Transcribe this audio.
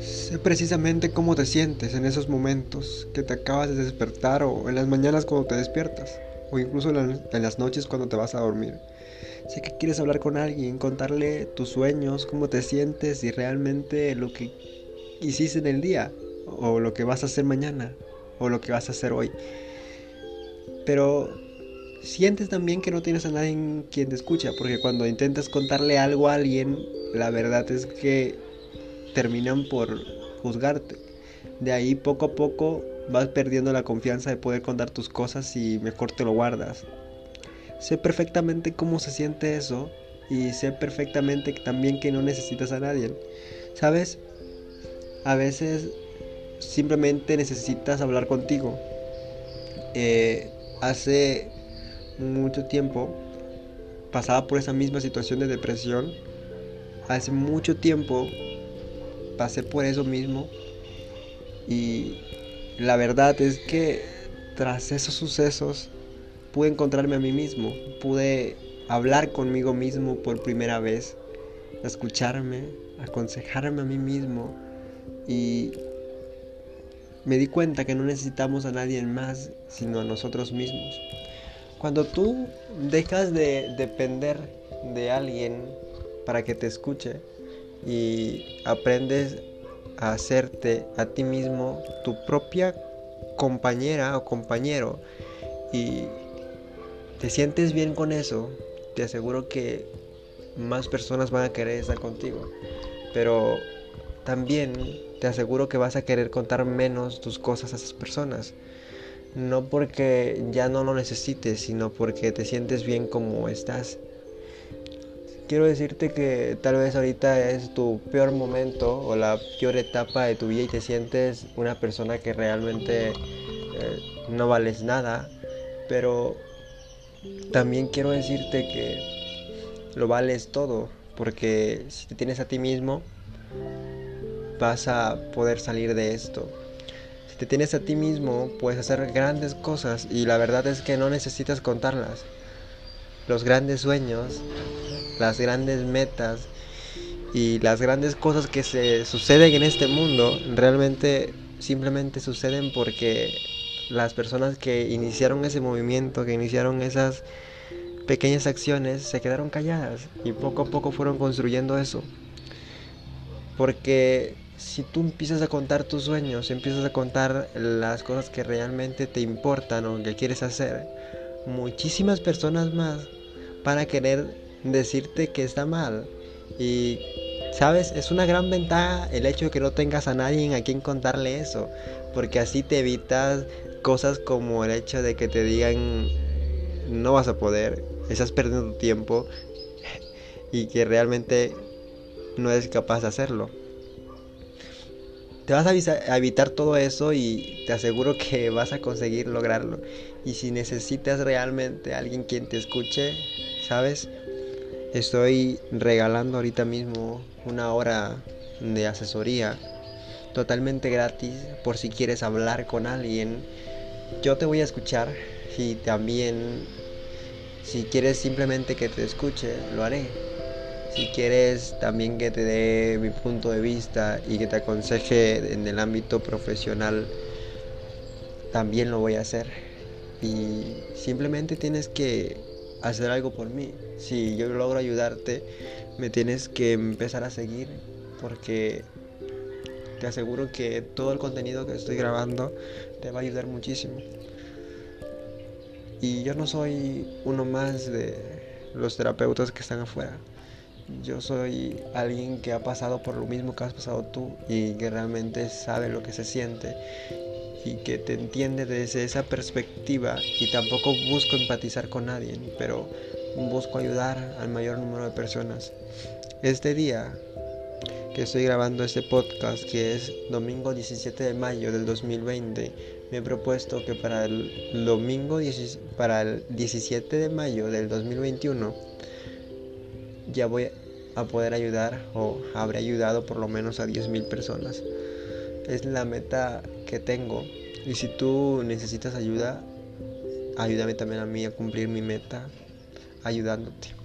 Sé precisamente cómo te sientes en esos momentos que te acabas de despertar o en las mañanas cuando te despiertas o incluso en las noches cuando te vas a dormir. Sé que quieres hablar con alguien, contarle tus sueños, cómo te sientes y realmente lo que hiciste en el día o lo que vas a hacer mañana o lo que vas a hacer hoy. Pero sientes también que no tienes a nadie quien te escucha, porque cuando intentas contarle algo a alguien, la verdad es que terminan por juzgarte. De ahí poco a poco vas perdiendo la confianza de poder contar tus cosas y mejor te lo guardas. Sé perfectamente cómo se siente eso y sé perfectamente también que no necesitas a nadie. ¿Sabes? A veces simplemente necesitas hablar contigo. Eh, hace mucho tiempo pasaba por esa misma situación de depresión. Hace mucho tiempo pasé por eso mismo y la verdad es que tras esos sucesos pude encontrarme a mí mismo, pude hablar conmigo mismo por primera vez, escucharme, aconsejarme a mí mismo y me di cuenta que no necesitamos a nadie más sino a nosotros mismos. Cuando tú dejas de depender de alguien para que te escuche y aprendes a hacerte a ti mismo tu propia compañera o compañero y te sientes bien con eso, te aseguro que más personas van a querer estar contigo. Pero también te aseguro que vas a querer contar menos tus cosas a esas personas. No porque ya no lo necesites, sino porque te sientes bien como estás. Quiero decirte que tal vez ahorita es tu peor momento o la peor etapa de tu vida y te sientes una persona que realmente eh, no vales nada. Pero también quiero decirte que lo vales todo. Porque si te tienes a ti mismo, vas a poder salir de esto. Te tienes a ti mismo, puedes hacer grandes cosas y la verdad es que no necesitas contarlas. Los grandes sueños, las grandes metas y las grandes cosas que se suceden en este mundo realmente simplemente suceden porque las personas que iniciaron ese movimiento, que iniciaron esas pequeñas acciones, se quedaron calladas y poco a poco fueron construyendo eso. Porque si tú empiezas a contar tus sueños, empiezas a contar las cosas que realmente te importan o que quieres hacer, muchísimas personas más van a querer decirte que está mal. Y, ¿sabes? Es una gran ventaja el hecho de que no tengas a nadie a quien contarle eso. Porque así te evitas cosas como el hecho de que te digan no vas a poder, estás perdiendo tu tiempo y que realmente no eres capaz de hacerlo te vas a, evitar todo eso y te aseguro que vas a conseguir lograrlo. Y si necesitas realmente a alguien quien te escuche, ¿sabes? Estoy regalando ahorita mismo una hora de asesoría totalmente gratis por si quieres hablar con alguien. Yo te voy a escuchar y también si quieres simplemente que te escuche, lo haré. Si quieres también que te dé mi punto de vista y que te aconseje en el ámbito profesional, también lo voy a hacer. Y simplemente tienes que hacer algo por mí. Si yo logro ayudarte, me tienes que empezar a seguir porque te aseguro que todo el contenido que estoy grabando te va a ayudar muchísimo. Y yo no soy uno más de los terapeutas que están afuera yo soy alguien que ha pasado por lo mismo que has pasado tú y que realmente sabe lo que se siente y que te entiende desde esa perspectiva y tampoco busco empatizar con nadie, pero busco ayudar al mayor número de personas. Este día que estoy grabando este podcast, que es domingo 17 de mayo del 2020, me he propuesto que para el domingo para el 17 de mayo del 2021 ya voy a poder ayudar o habré ayudado por lo menos a 10.000 personas. Es la meta que tengo y si tú necesitas ayuda, ayúdame también a mí a cumplir mi meta ayudándote.